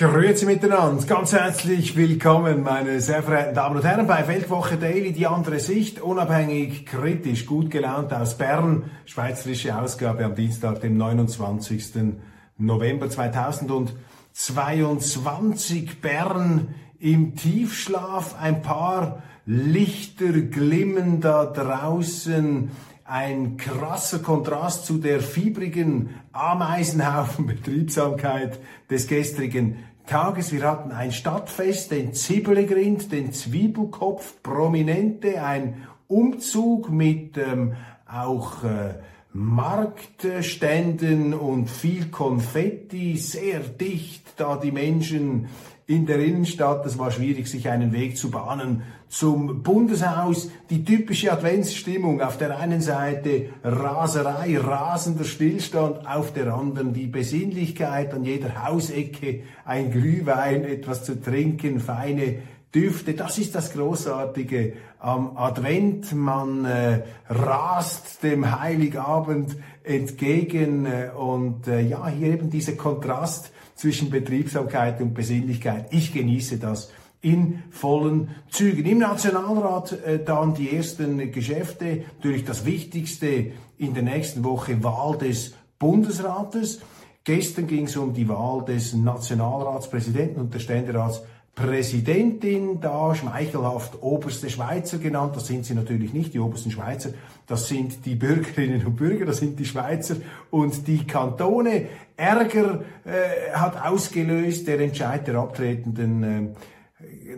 Grüezi miteinander, ganz herzlich willkommen, meine sehr verehrten Damen und Herren, bei Weltwoche Daily, die andere Sicht, unabhängig, kritisch, gut gelaunt aus Bern, schweizerische Ausgabe am Dienstag, dem 29. November 2022, Bern im Tiefschlaf, ein paar Lichter glimmen da draußen, ein krasser Kontrast zu der fiebrigen Ameisenhaufen-Betriebsamkeit des gestrigen Tages. Wir hatten ein Stadtfest, den Zibbelgrind, den Zwiebelkopf, Prominente, ein Umzug mit ähm, auch äh, Marktständen und viel Konfetti, sehr dicht, da die Menschen in der Innenstadt. Es war schwierig, sich einen Weg zu bahnen zum Bundeshaus. Die typische Adventsstimmung. Auf der einen Seite Raserei, rasender Stillstand, auf der anderen die Besinnlichkeit, an jeder Hausecke ein Glühwein, etwas zu trinken, feine Düfte. Das ist das Großartige am Advent. Man äh, rast dem Heiligabend entgegen äh, und äh, ja, hier eben dieser Kontrast zwischen Betriebsamkeit und Besinnlichkeit. Ich genieße das in vollen Zügen. Im Nationalrat äh, dann die ersten Geschäfte, natürlich das Wichtigste in der nächsten Woche Wahl des Bundesrates. Gestern ging es um die Wahl des Nationalratspräsidenten und der Ständerats Präsidentin da, schmeichelhaft oberste Schweizer genannt. Das sind sie natürlich nicht, die obersten Schweizer. Das sind die Bürgerinnen und Bürger, das sind die Schweizer und die Kantone. Ärger äh, hat ausgelöst der Entscheid der abtretenden äh,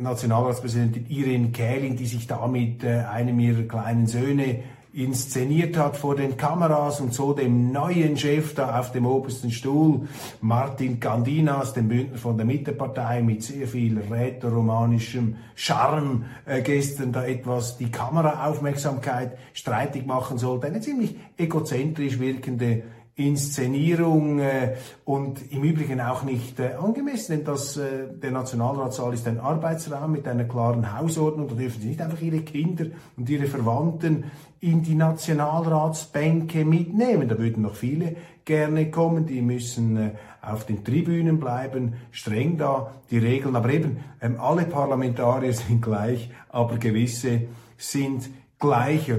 Nationalratspräsidentin Irene Kählin, die sich damit äh, einem ihrer kleinen Söhne inszeniert hat vor den Kameras und so dem neuen Chef da auf dem obersten Stuhl, Martin Gandinas, dem Bündner von der Mittepartei mit sehr viel rätoromanischem Charme, äh, gestern da etwas die Kameraaufmerksamkeit streitig machen sollte. Eine ziemlich egozentrisch wirkende Inszenierung äh, und im Übrigen auch nicht äh, angemessen, denn das, äh, der Nationalratssaal ist ein Arbeitsraum mit einer klaren Hausordnung. Da dürfen Sie nicht einfach Ihre Kinder und Ihre Verwandten in die Nationalratsbänke mitnehmen. Da würden noch viele gerne kommen, die müssen äh, auf den Tribünen bleiben, streng da die Regeln. Aber eben, ähm, alle Parlamentarier sind gleich, aber gewisse sind gleicher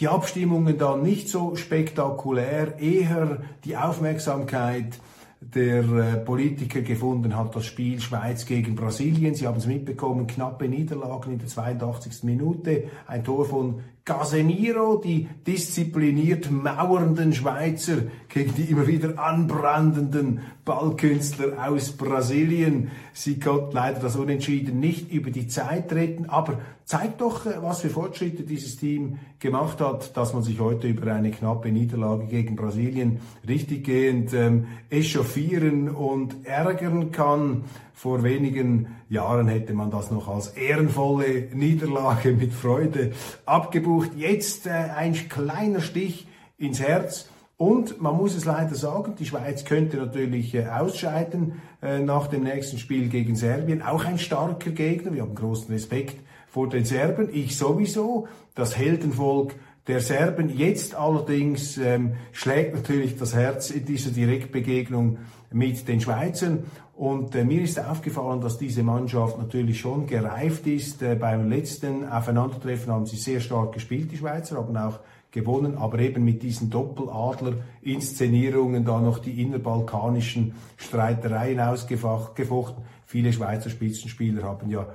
die Abstimmungen dann nicht so spektakulär, eher die Aufmerksamkeit der äh, Politiker gefunden hat das Spiel Schweiz gegen Brasilien. Sie haben es mitbekommen, knappe Niederlagen in der 82. Minute, ein Tor von Casemiro, die diszipliniert mauernden Schweizer gegen die immer wieder anbrandenden Ballkünstler aus Brasilien. Sie konnten leider das Unentschieden nicht über die Zeit retten, aber zeigt doch, äh, was für Fortschritte dieses Team gemacht hat, dass man sich heute über eine knappe Niederlage gegen Brasilien richtiggehend ähm, echauffieren und ärgern kann. Vor wenigen Jahren hätte man das noch als ehrenvolle Niederlage mit Freude abgebucht. Jetzt äh, ein kleiner Stich ins Herz. Und man muss es leider sagen, die Schweiz könnte natürlich äh, ausscheiden äh, nach dem nächsten Spiel gegen Serbien. Auch ein starker Gegner. Wir haben großen Respekt vor den Serben. Ich sowieso. Das Heldenvolk der Serben. Jetzt allerdings ähm, schlägt natürlich das Herz in dieser Direktbegegnung mit den Schweizern. Und äh, mir ist aufgefallen, dass diese Mannschaft natürlich schon gereift ist. Äh, beim letzten Aufeinandertreffen haben sie sehr stark gespielt, die Schweizer, haben auch gewonnen, aber eben mit diesen Doppeladler-Inszenierungen da noch die innerbalkanischen Streitereien ausgefochten. Viele Schweizer Spitzenspieler haben ja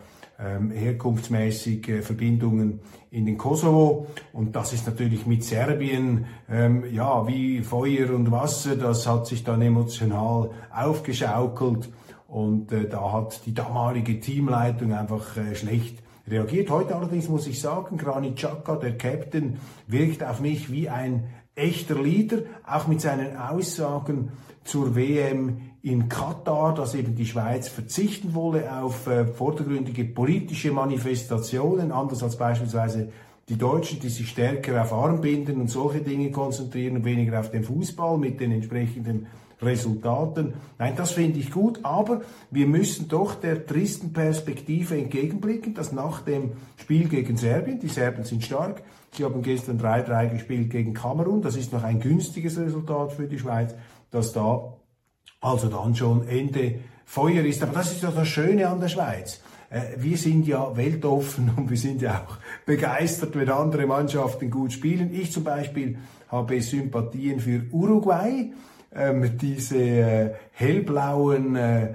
ähm, herkunftsmäßig äh, Verbindungen in den Kosovo. Und das ist natürlich mit Serbien, ähm, ja, wie Feuer und Wasser, das hat sich dann emotional aufgeschaukelt. Und äh, da hat die damalige Teamleitung einfach äh, schlecht reagiert. Heute allerdings muss ich sagen, Granit Xhaka, der Captain, wirkt auf mich wie ein echter Leader, auch mit seinen Aussagen zur WM in Katar, dass eben die Schweiz verzichten wolle auf äh, vordergründige politische Manifestationen, anders als beispielsweise die Deutschen, die sich stärker auf Armbinden und solche Dinge konzentrieren und weniger auf den Fußball mit den entsprechenden Resultaten. Nein, das finde ich gut, aber wir müssen doch der tristen Perspektive entgegenblicken, dass nach dem Spiel gegen Serbien, die Serben sind stark, sie haben gestern 3-3 gespielt gegen Kamerun, das ist noch ein günstiges Resultat für die Schweiz, dass da also dann schon Ende Feuer ist. Aber das ist ja das Schöne an der Schweiz. Äh, wir sind ja weltoffen und wir sind ja auch begeistert, wenn andere Mannschaften gut spielen. Ich zum Beispiel habe Sympathien für Uruguay ähm, diese äh, hellblauen äh,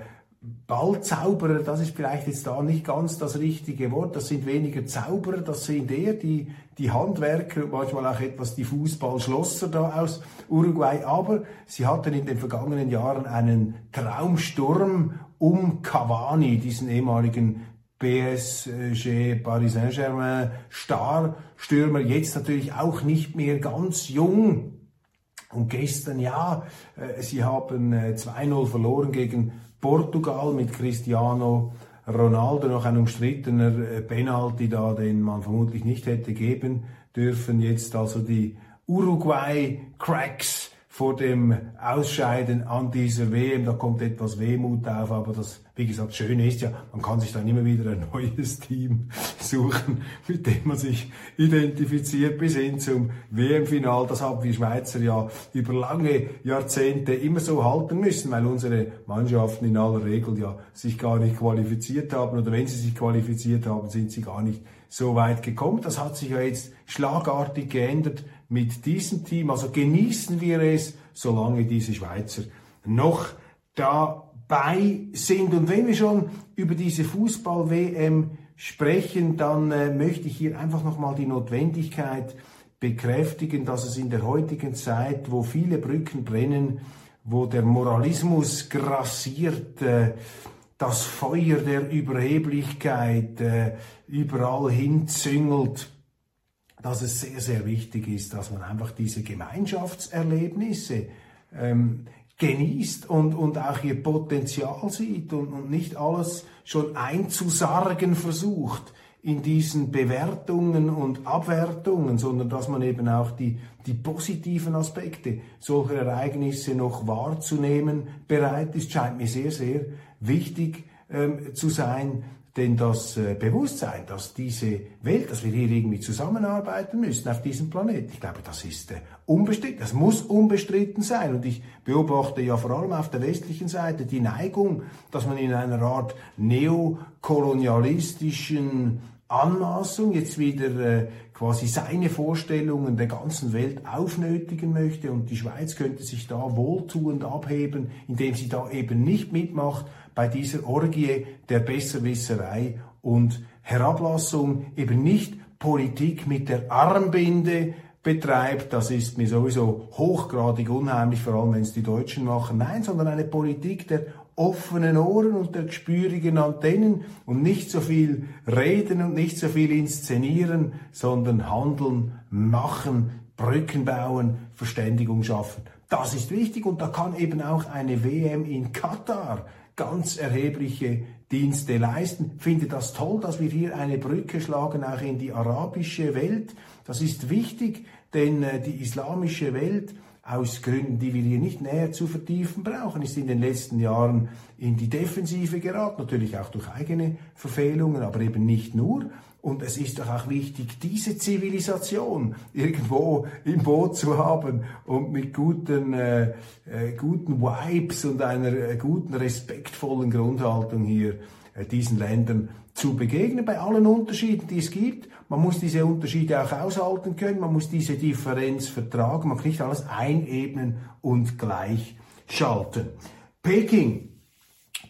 Ballzauberer, das ist vielleicht jetzt da nicht ganz das richtige Wort, das sind weniger Zauberer, das sind eher die, die Handwerker manchmal auch etwas die Fußballschlosser da aus Uruguay, aber sie hatten in den vergangenen Jahren einen Traumsturm um Cavani, diesen ehemaligen PSG Paris Saint-Germain Starstürmer, jetzt natürlich auch nicht mehr ganz jung, und gestern, ja, äh, sie haben 2-0 äh, verloren gegen Portugal mit Cristiano Ronaldo, noch ein umstrittener äh, Penalty da, den man vermutlich nicht hätte geben dürfen. Jetzt also die Uruguay Cracks vor dem Ausscheiden an dieser WM. Da kommt etwas Wehmut auf, aber das, wie gesagt, Schöne ist ja, man kann sich dann immer wieder ein neues Team suchen, mit dem man sich identifiziert bis hin zum WM-Final. Das haben wir Schweizer ja über lange Jahrzehnte immer so halten müssen, weil unsere Mannschaften in aller Regel ja sich gar nicht qualifiziert haben oder wenn sie sich qualifiziert haben, sind sie gar nicht so weit gekommen. Das hat sich ja jetzt schlagartig geändert mit diesem Team. Also genießen wir es, solange diese Schweizer noch dabei sind. Und wenn wir schon über diese Fußball-WM sprechen, dann äh, möchte ich hier einfach nochmal die Notwendigkeit bekräftigen, dass es in der heutigen Zeit, wo viele Brücken brennen, wo der Moralismus grassiert, äh, das Feuer der Überheblichkeit äh, überall hinzüngelt, dass es sehr, sehr wichtig ist, dass man einfach diese Gemeinschaftserlebnisse ähm, genießt und, und auch ihr Potenzial sieht und, und nicht alles schon einzusargen versucht in diesen Bewertungen und Abwertungen, sondern dass man eben auch die, die positiven Aspekte solcher Ereignisse noch wahrzunehmen bereit ist, scheint mir sehr, sehr wichtig ähm, zu sein. Denn das äh, Bewusstsein, dass diese Welt, dass wir hier irgendwie zusammenarbeiten müssen auf diesem Planeten, ich glaube, das ist äh, unbestritten, das muss unbestritten sein. Und ich beobachte ja vor allem auf der westlichen Seite die Neigung, dass man in einer Art neokolonialistischen Anmaßung jetzt wieder äh, quasi seine Vorstellungen der ganzen Welt aufnötigen möchte und die Schweiz könnte sich da wohltuend abheben, indem sie da eben nicht mitmacht bei dieser Orgie der Besserwisserei und Herablassung, eben nicht Politik mit der Armbinde betreibt, das ist mir sowieso hochgradig unheimlich, vor allem wenn es die Deutschen machen, nein, sondern eine Politik der offenen Ohren und der gespürigen Antennen und nicht so viel reden und nicht so viel inszenieren, sondern handeln, machen, Brücken bauen, Verständigung schaffen. Das ist wichtig und da kann eben auch eine WM in Katar ganz erhebliche Dienste leisten. Finde das toll, dass wir hier eine Brücke schlagen, auch in die arabische Welt. Das ist wichtig, denn äh, die islamische Welt aus Gründen, die wir hier nicht näher zu vertiefen brauchen, ist in den letzten Jahren in die Defensive geraten, natürlich auch durch eigene Verfehlungen, aber eben nicht nur. Und es ist doch auch wichtig, diese Zivilisation irgendwo im Boot zu haben und mit guten, äh, äh, guten Vibes und einer äh, guten, respektvollen Grundhaltung hier äh, diesen Ländern zu begegnen, bei allen Unterschieden, die es gibt. Man muss diese Unterschiede auch aushalten können, man muss diese Differenz vertragen, man kann nicht alles einebnen und gleich schalten. Peking,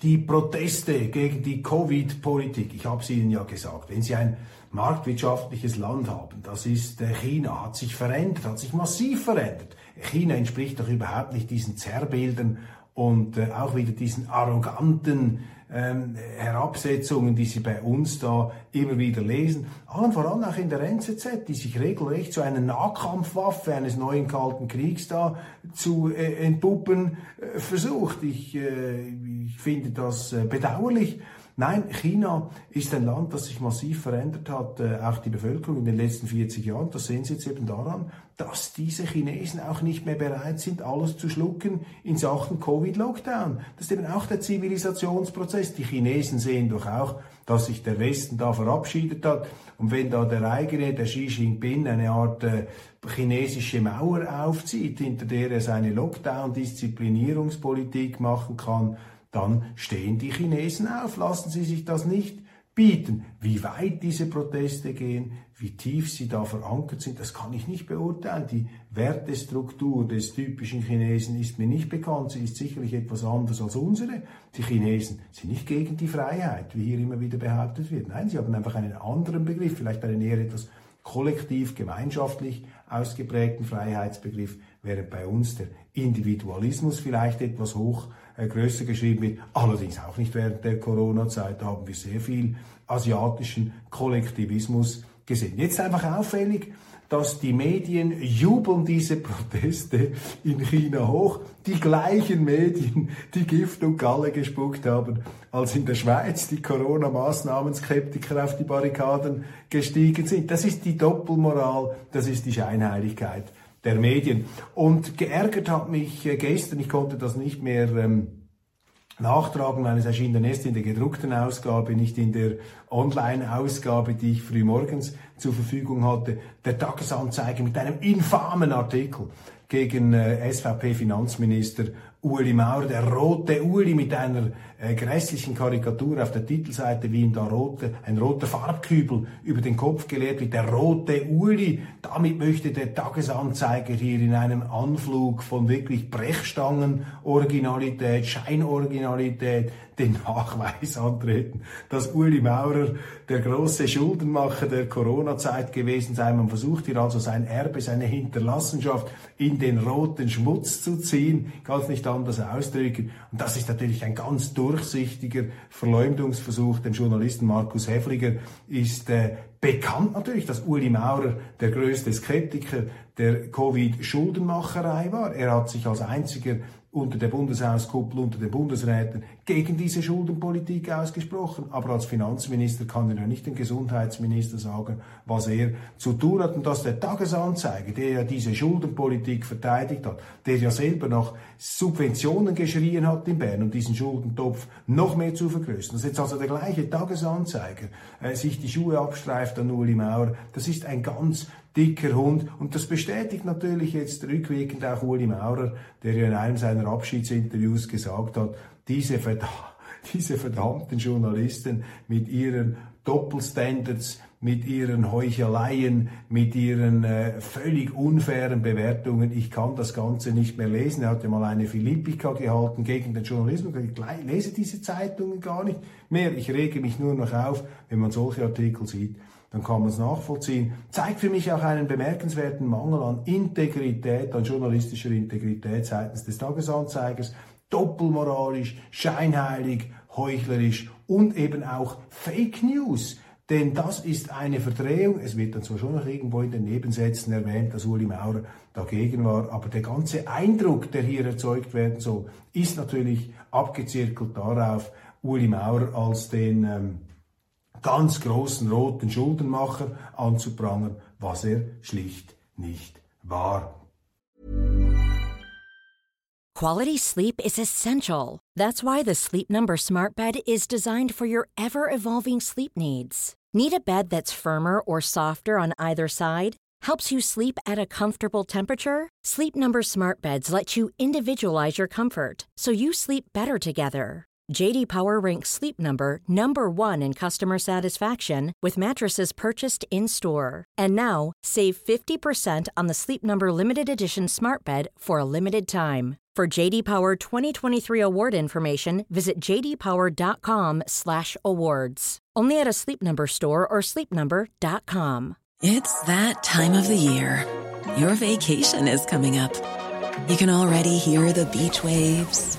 die Proteste gegen die Covid-Politik, ich habe es Ihnen ja gesagt, wenn Sie ein marktwirtschaftliches Land haben, das ist äh, China, hat sich verändert, hat sich massiv verändert. China entspricht doch überhaupt nicht diesen Zerrbildern und äh, auch wieder diesen arroganten ähm, Herabsetzungen, die Sie bei uns da immer wieder lesen, allen voran auch in der NZZ, die sich regelrecht zu einer Nahkampfwaffe eines neuen Kalten Kriegs da zu äh, entpuppen äh, versucht. Ich, äh, ich finde das äh, bedauerlich. Nein, China ist ein Land, das sich massiv verändert hat, äh, auch die Bevölkerung in den letzten 40 Jahren. Das sehen Sie jetzt eben daran, dass diese Chinesen auch nicht mehr bereit sind, alles zu schlucken in Sachen Covid-Lockdown. Das ist eben auch der Zivilisationsprozess. Die Chinesen sehen doch auch, dass sich der Westen da verabschiedet hat. Und wenn da der eigene, der Xi Jinping, eine Art äh, chinesische Mauer aufzieht, hinter der er seine Lockdown-Disziplinierungspolitik machen kann, dann stehen die Chinesen auf. Lassen Sie sich das nicht bieten. Wie weit diese Proteste gehen, wie tief sie da verankert sind, das kann ich nicht beurteilen. Die Wertestruktur des typischen Chinesen ist mir nicht bekannt. Sie ist sicherlich etwas anders als unsere. Die Chinesen sind nicht gegen die Freiheit, wie hier immer wieder behauptet wird. Nein, sie haben einfach einen anderen Begriff, vielleicht einen eher etwas kollektiv, gemeinschaftlich ausgeprägten Freiheitsbegriff, während bei uns der Individualismus vielleicht etwas hoch äh, größer geschrieben wird. Allerdings auch nicht während der Corona-Zeit. Haben wir sehr viel asiatischen Kollektivismus gesehen. Jetzt einfach auffällig, dass die Medien jubeln diese Proteste in China hoch. Die gleichen Medien, die Gift und Galle gespuckt haben, als in der Schweiz die Corona-Maßnahmen-Skeptiker auf die Barrikaden gestiegen sind. Das ist die Doppelmoral, das ist die Scheinheiligkeit der Medien. Und geärgert hat mich äh, gestern, ich konnte das nicht mehr ähm, nachtragen, weil es erschien dann erst in der gedruckten Ausgabe, nicht in der Online-Ausgabe, die ich früh morgens zur Verfügung hatte, der Tagesanzeiger mit einem infamen Artikel gegen äh, SVP-Finanzminister Uli Maurer, der rote Uli mit einer äh, grässlichen Karikatur auf der Titelseite, wie ihm da rote, ein roter Farbkübel über den Kopf geleert wird, der rote Uli. Damit möchte der Tagesanzeiger hier in einem Anflug von wirklich Brechstangen-Originalität, Scheinoriginalität den Nachweis antreten, dass Uli Maurer der große Schuldenmacher der Corona-Zeit gewesen sei. Man versucht hier also sein Erbe, seine Hinterlassenschaft in den roten Schmutz zu ziehen, es nicht anders ausdrücken. Und das ist natürlich ein ganz durchsichtiger Verleumdungsversuch. Dem Journalisten Markus Häfliger ist äh, bekannt natürlich, dass Uli Maurer der größte Skeptiker der Covid-Schuldenmacherei war. Er hat sich als einziger unter der Bundeshauskuppel, unter den Bundesräten gegen diese Schuldenpolitik ausgesprochen. Aber als Finanzminister kann er ja nicht dem Gesundheitsminister sagen, was er zu tun hat. Und dass der Tagesanzeiger, der ja diese Schuldenpolitik verteidigt hat, der ja selber nach Subventionen geschrien hat in Bern, um diesen Schuldentopf noch mehr zu vergrößern, dass jetzt also der gleiche Tagesanzeiger äh, sich die Schuhe abstreift an Uli Maurer, das ist ein ganz dicker Hund. Und das bestätigt natürlich jetzt rückwirkend auch Uli Maurer, der ja in einem seiner Abschiedsinterviews gesagt hat, diese, verdam diese verdammten Journalisten mit ihren Doppelstandards, mit ihren Heucheleien, mit ihren äh, völlig unfairen Bewertungen. Ich kann das Ganze nicht mehr lesen. Er hat ja mal eine Philippika gehalten gegen den Journalismus. Ich lese diese Zeitungen gar nicht mehr. Ich rege mich nur noch auf, wenn man solche Artikel sieht dann kann man es nachvollziehen. Zeigt für mich auch einen bemerkenswerten Mangel an Integrität, an journalistischer Integrität seitens des Tagesanzeigers. Doppelmoralisch, scheinheilig, heuchlerisch und eben auch Fake News. Denn das ist eine Verdrehung. Es wird dann zwar schon noch irgendwo in den Nebensätzen erwähnt, dass Uli Maurer dagegen war, aber der ganze Eindruck, der hier erzeugt werden soll, ist natürlich abgezirkelt darauf, Uli Maurer als den ähm, ganz großen roten Schuldenmacher anzuprangern, was er schlicht nicht war. Quality sleep is essential. That's why the Sleep Number Smart Bed is designed for your ever-evolving sleep needs. Need a bed that's firmer or softer on either side? Helps you sleep at a comfortable temperature? Sleep Number Smart Beds let you individualize your comfort so you sleep better together. JD Power ranks Sleep Number number 1 in customer satisfaction with mattresses purchased in-store. And now, save 50% on the Sleep Number limited edition Smart Bed for a limited time. For JD Power 2023 award information, visit jdpower.com/awards. Only at a Sleep Number store or sleepnumber.com. It's that time of the year. Your vacation is coming up. You can already hear the beach waves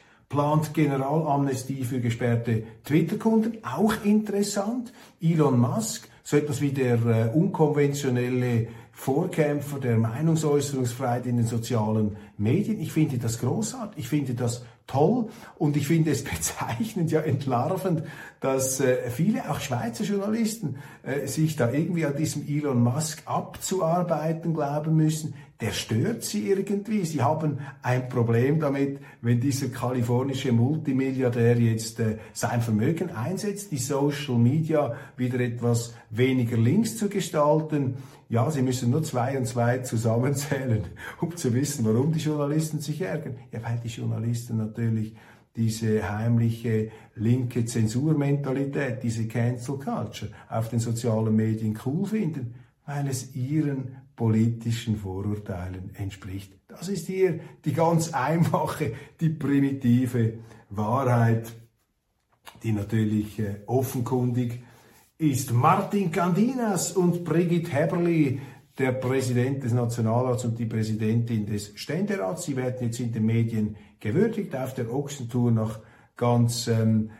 plant Generalamnestie für gesperrte Twitter-Kunden. Auch interessant. Elon Musk, so etwas wie der äh, unkonventionelle Vorkämpfer der Meinungsäußerungsfreiheit in den sozialen Medien. Ich finde das großartig. Ich finde das toll und ich finde es bezeichnend, ja entlarvend, dass äh, viele, auch Schweizer Journalisten, äh, sich da irgendwie an diesem Elon Musk abzuarbeiten glauben müssen. Der stört sie irgendwie. Sie haben ein Problem damit, wenn dieser kalifornische Multimilliardär jetzt äh, sein Vermögen einsetzt, die Social Media wieder etwas weniger links zu gestalten. Ja, Sie müssen nur zwei und zwei zusammenzählen, um zu wissen, warum die Journalisten sich ärgern. Ja, weil die Journalisten natürlich diese heimliche linke Zensurmentalität, diese Cancel Culture auf den sozialen Medien cool finden, weil es ihren politischen Vorurteilen entspricht. Das ist hier die ganz einfache, die primitive Wahrheit, die natürlich äh, offenkundig ist. Martin Candinas und Brigitte Heberli der Präsident des Nationalrats und die Präsidentin des Ständerats. Sie werden jetzt in den Medien gewürdigt auf der Ochsentour nach ganz ähm,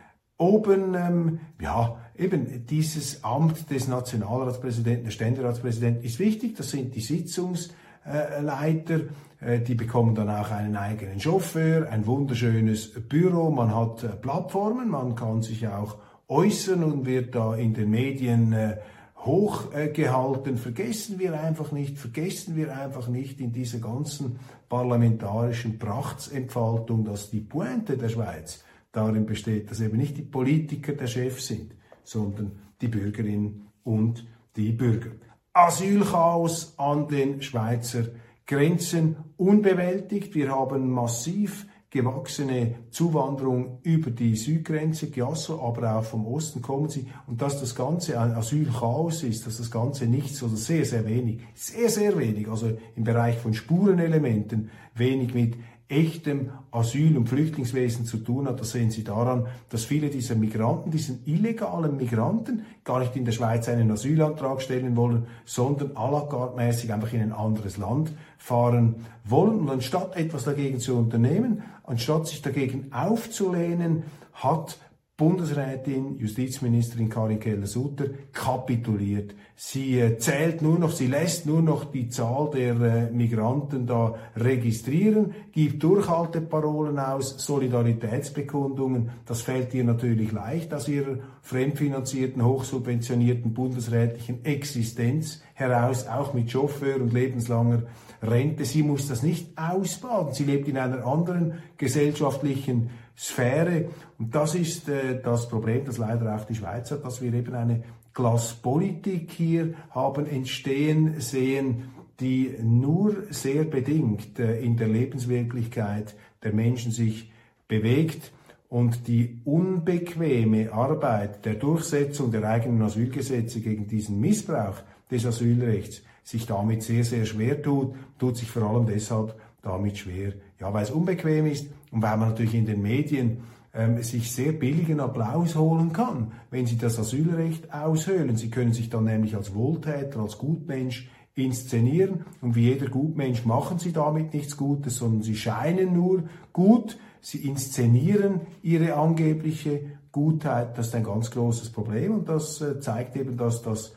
oben. Ähm, ja, eben dieses Amt des Nationalratspräsidenten, der Ständeratspräsidenten ist wichtig. Das sind die Sitzungsleiter. Äh, die bekommen dann auch einen eigenen Chauffeur, ein wunderschönes Büro. Man hat äh, Plattformen, man kann sich auch äußern und wird da in den Medien äh, hochgehalten. Vergessen wir einfach nicht, vergessen wir einfach nicht in dieser ganzen parlamentarischen Prachtsentfaltung, dass die Pointe der Schweiz darin besteht, dass eben nicht die Politiker der Chef sind, sondern die Bürgerinnen und die Bürger. Asylchaos an den Schweizer Grenzen unbewältigt. Wir haben massiv gewachsene Zuwanderung über die Südgrenze, Giasso, aber auch vom Osten kommen sie. Und dass das Ganze ein Asylchaos ist, dass das Ganze nichts oder sehr, sehr wenig, sehr, sehr wenig, also im Bereich von Spurenelementen, wenig mit echtem Asyl- und Flüchtlingswesen zu tun hat. Das sehen Sie daran, dass viele dieser Migranten, diesen illegalen Migranten, gar nicht in der Schweiz einen Asylantrag stellen wollen, sondern à la carte mäßig einfach in ein anderes Land fahren wollen. Und anstatt etwas dagegen zu unternehmen, anstatt sich dagegen aufzulehnen, hat Bundesrätin, Justizministerin Karin Keller-Sutter kapituliert. Sie äh, zählt nur noch, sie lässt nur noch die Zahl der äh, Migranten da registrieren, gibt Durchhalteparolen aus, Solidaritätsbekundungen. Das fällt ihr natürlich leicht aus ihrer fremdfinanzierten, hochsubventionierten bundesrätlichen Existenz heraus, auch mit Chauffeur und lebenslanger Rente. Sie muss das nicht ausbaden. Sie lebt in einer anderen gesellschaftlichen Sphäre. Und das ist äh, das Problem, das leider auch die Schweiz hat, dass wir eben eine Klasspolitik hier haben entstehen sehen, die nur sehr bedingt äh, in der Lebenswirklichkeit der Menschen sich bewegt und die unbequeme Arbeit der Durchsetzung der eigenen Asylgesetze gegen diesen Missbrauch des Asylrechts sich damit sehr, sehr schwer tut, tut sich vor allem deshalb damit schwer, ja, weil es unbequem ist und weil man natürlich in den Medien ähm, sich sehr billigen Applaus holen kann, wenn sie das Asylrecht aushöhlen. Sie können sich dann nämlich als Wohltäter, als Gutmensch inszenieren und wie jeder Gutmensch machen sie damit nichts Gutes, sondern sie scheinen nur gut, sie inszenieren ihre angebliche Gutheit. Das ist ein ganz großes Problem und das äh, zeigt eben, dass das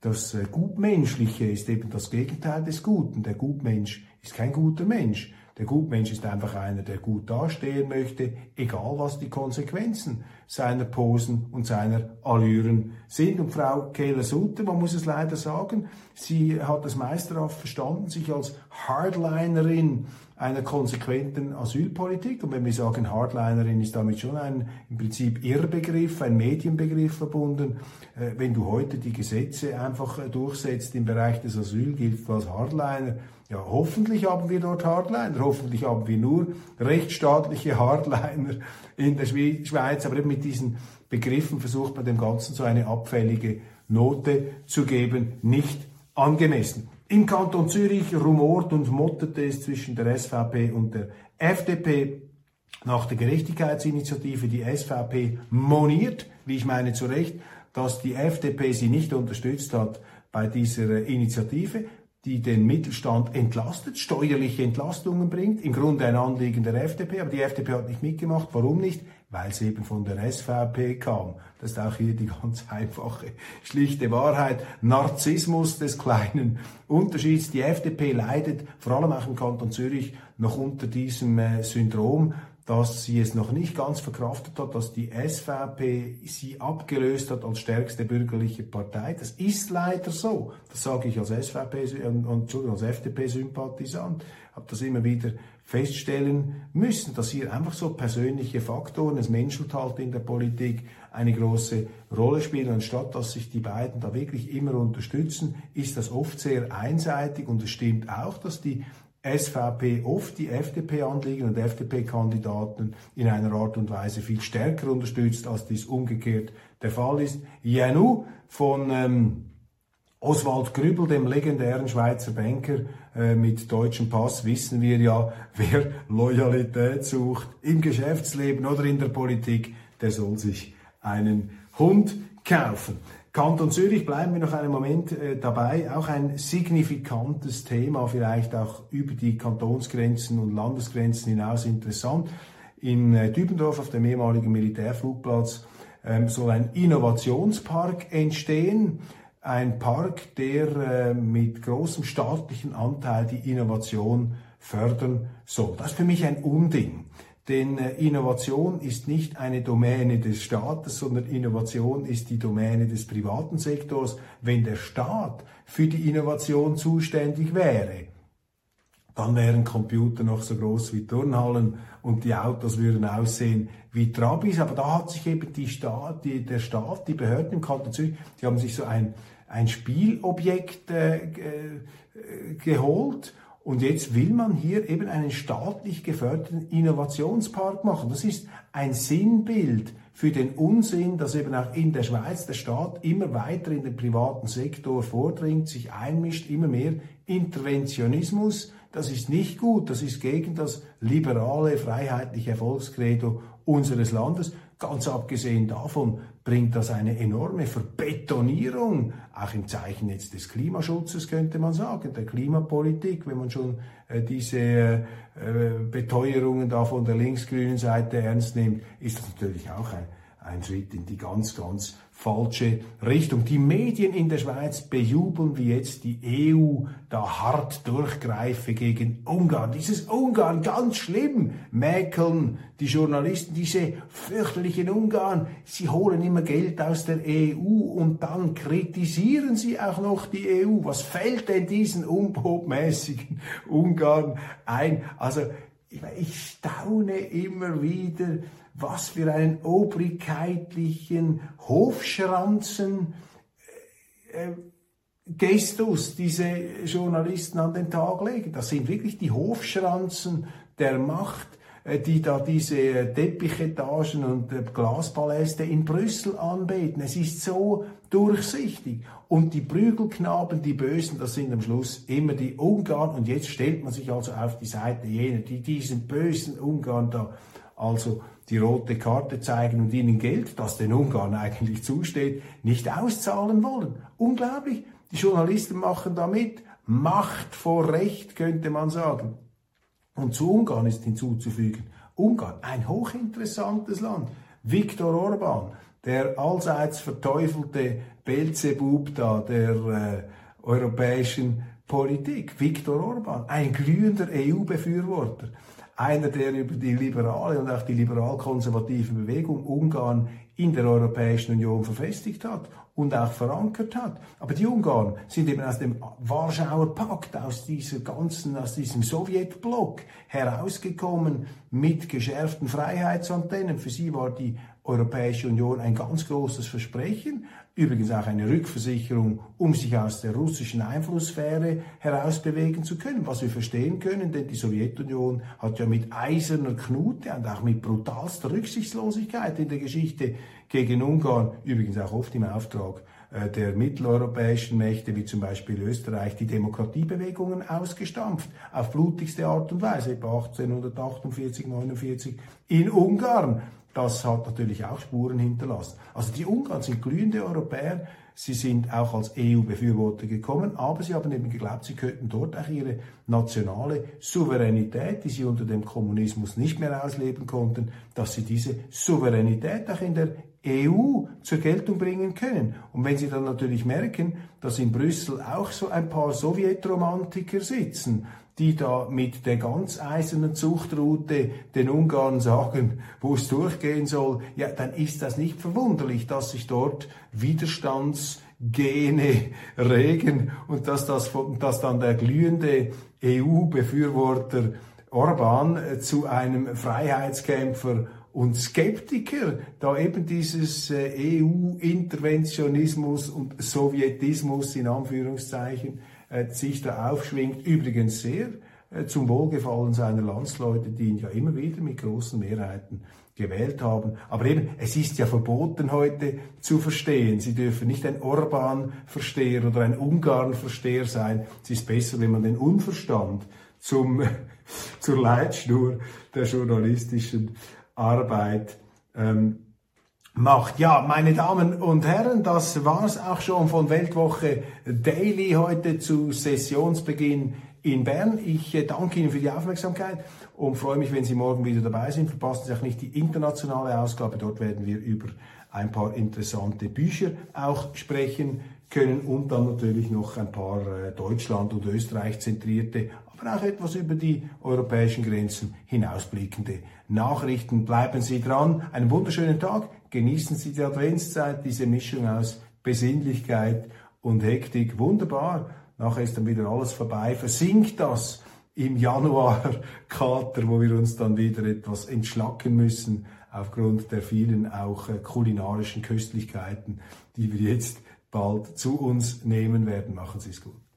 das äh, Gutmenschliche ist eben das Gegenteil des Guten. Der Gutmensch ist kein guter Mensch. Der Gutmensch ist einfach einer, der gut dastehen möchte, egal was die Konsequenzen seiner Posen und seiner Allüren sind. Und Frau Kehler-Sutter, man muss es leider sagen, sie hat es meisterhaft verstanden, sich als Hardlinerin einer konsequenten Asylpolitik. Und wenn wir sagen Hardlinerin, ist damit schon ein im Prinzip Irrbegriff, ein Medienbegriff verbunden. Äh, wenn du heute die Gesetze einfach äh, durchsetzt im Bereich des Asyl, gilt als Hardliner. Ja, hoffentlich haben wir dort Hardliner, hoffentlich haben wir nur rechtsstaatliche Hardliner in der Schweiz, aber eben mit diesen Begriffen versucht man dem Ganzen so eine abfällige Note zu geben, nicht angemessen. Im Kanton Zürich rumort und mottete es zwischen der SVP und der FDP. Nach der Gerechtigkeitsinitiative die SVP moniert, wie ich meine zu Recht, dass die FDP sie nicht unterstützt hat bei dieser Initiative, die den Mittelstand entlastet, steuerliche Entlastungen bringt. Im Grunde ein Anliegen der FDP, aber die FDP hat nicht mitgemacht. Warum nicht? Weil es eben von der SVP kam. Das ist auch hier die ganz einfache, schlichte Wahrheit. Narzissmus des kleinen Unterschieds. Die FDP leidet vor allem auch im Kanton Zürich noch unter diesem äh, Syndrom, dass sie es noch nicht ganz verkraftet hat, dass die SVP sie abgelöst hat als stärkste bürgerliche Partei. Das ist leider so. Das sage ich als SVP und, als FDP-Sympathisant. Habe das immer wieder feststellen müssen, dass hier einfach so persönliche Faktoren, es menschelt halt in der Politik, eine große Rolle spielen. Anstatt dass sich die beiden da wirklich immer unterstützen, ist das oft sehr einseitig und es stimmt auch, dass die SVP oft die FDP-Anliegen und FDP-Kandidaten in einer Art und Weise viel stärker unterstützt, als dies umgekehrt der Fall ist. Janu von ähm, Oswald Grübel, dem legendären Schweizer Banker äh, mit deutschem Pass, wissen wir ja, wer Loyalität sucht im Geschäftsleben oder in der Politik, der soll sich einen Hund kaufen. Kanton Zürich bleiben wir noch einen Moment äh, dabei. Auch ein signifikantes Thema, vielleicht auch über die Kantonsgrenzen und Landesgrenzen hinaus interessant. In äh, Dübendorf auf dem ehemaligen Militärflugplatz ähm, soll ein Innovationspark entstehen. Ein Park, der äh, mit großem staatlichen Anteil die Innovation fördern soll. Das ist für mich ein Unding. Denn äh, Innovation ist nicht eine Domäne des Staates, sondern Innovation ist die Domäne des privaten Sektors. Wenn der Staat für die Innovation zuständig wäre, dann wären Computer noch so groß wie Turnhallen und die Autos würden aussehen wie Trabis. Aber da hat sich eben die Staat, die, der Staat, die Behörden im Kanton Zürich, die haben sich so ein, ein Spielobjekt äh, äh, geholt und jetzt will man hier eben einen staatlich geförderten Innovationspark machen. Das ist ein Sinnbild für den Unsinn, dass eben auch in der Schweiz der Staat immer weiter in den privaten Sektor vordringt, sich einmischt, immer mehr Interventionismus. Das ist nicht gut, das ist gegen das liberale, freiheitliche Erfolgskredo unseres Landes. Ganz abgesehen davon bringt das eine enorme Verbetonierung, auch im Zeichen jetzt des Klimaschutzes könnte man sagen, der Klimapolitik, wenn man schon äh, diese äh, Beteuerungen da von der linksgrünen Seite ernst nimmt, ist das natürlich auch ein, ein Schritt in die ganz, ganz falsche Richtung. Die Medien in der Schweiz bejubeln, wie jetzt die EU da hart durchgreife gegen Ungarn. Dieses Ungarn, ganz schlimm, mäkeln die Journalisten, diese fürchterlichen Ungarn. Sie holen immer Geld aus der EU und dann kritisieren sie auch noch die EU. Was fällt denn diesen unbotmäßigen Ungarn ein? Also, ich staune immer wieder, was für einen obrigkeitlichen Hofschranzen äh, Gestus diese Journalisten an den Tag legen. Das sind wirklich die Hofschranzen der Macht, äh, die da diese Teppichetagen und äh, Glaspaläste in Brüssel anbeten. Es ist so durchsichtig. Und die Prügelknaben, die Bösen, das sind am Schluss immer die Ungarn. Und jetzt stellt man sich also auf die Seite jener, die diesen bösen Ungarn da also die rote Karte zeigen und ihnen Geld, das den Ungarn eigentlich zusteht, nicht auszahlen wollen. Unglaublich. Die Journalisten machen damit Macht vor Recht, könnte man sagen. Und zu Ungarn ist hinzuzufügen, Ungarn, ein hochinteressantes Land. Viktor Orban, der allseits verteufelte Belzebub da der äh, europäischen Politik. Viktor Orban, ein glühender EU-Befürworter einer, der über die liberale und auch die liberal-konservative Bewegung Ungarn in der Europäischen Union verfestigt hat. und auch verankert hat. Aber die Ungarn sind eben aus dem Warschauer Pakt, aus dieser ganzen, aus diesem Sowjetblock herausgekommen mit geschärften Freiheitsantennen. Für sie war die Europäische Union ein ganz großes Versprechen, übrigens auch eine Rückversicherung, um sich aus der russischen Einflusssphäre herausbewegen zu können, was wir verstehen können, denn die Sowjetunion hat ja mit eiserner Knute und auch mit brutalster Rücksichtslosigkeit in der Geschichte gegen Ungarn, übrigens auch oft im Auftrag äh, der mitteleuropäischen Mächte, wie zum Beispiel Österreich, die Demokratiebewegungen ausgestampft, auf blutigste Art und Weise, etwa 1848, 49 in Ungarn. Das hat natürlich auch Spuren hinterlassen. Also die Ungarn sind glühende Europäer. Sie sind auch als EU-Befürworter gekommen, aber sie haben eben geglaubt, sie könnten dort auch ihre nationale Souveränität, die sie unter dem Kommunismus nicht mehr ausleben konnten, dass sie diese Souveränität auch in der EU zur Geltung bringen können. Und wenn Sie dann natürlich merken, dass in Brüssel auch so ein paar Sowjetromantiker sitzen, die da mit der ganz eisernen Zuchtroute den Ungarn sagen, wo es durchgehen soll, ja, dann ist das nicht verwunderlich, dass sich dort Widerstandsgene regen und dass, das, dass dann der glühende EU-Befürworter Orban äh, zu einem Freiheitskämpfer und Skeptiker, da eben dieses äh, EU-Interventionismus und Sowjetismus in Anführungszeichen sich da aufschwingt, übrigens sehr äh, zum Wohlgefallen seiner Landsleute, die ihn ja immer wieder mit großen Mehrheiten gewählt haben. Aber eben, es ist ja verboten heute zu verstehen. Sie dürfen nicht ein Orban-Versteher oder ein Ungarn-Versteher sein. Es ist besser, wenn man den Unverstand zum, zur Leitschnur der journalistischen Arbeit ähm, macht. Ja, meine Damen und Herren, das war's auch schon von Weltwoche Daily heute zu Sessionsbeginn in Bern. Ich äh, danke Ihnen für die Aufmerksamkeit und freue mich, wenn Sie morgen wieder dabei sind. Verpassen Sie auch nicht die internationale Ausgabe. Dort werden wir über ein paar interessante Bücher auch sprechen können und dann natürlich noch ein paar äh, Deutschland- und Österreich zentrierte, aber auch etwas über die europäischen Grenzen hinausblickende Nachrichten. Bleiben Sie dran. Einen wunderschönen Tag. Genießen Sie die Adventszeit, diese Mischung aus Besinnlichkeit und Hektik. Wunderbar. Nachher ist dann wieder alles vorbei. Versinkt das im Januar-Kater, wo wir uns dann wieder etwas entschlacken müssen aufgrund der vielen auch äh, kulinarischen Köstlichkeiten, die wir jetzt bald zu uns nehmen werden. Machen Sie es gut.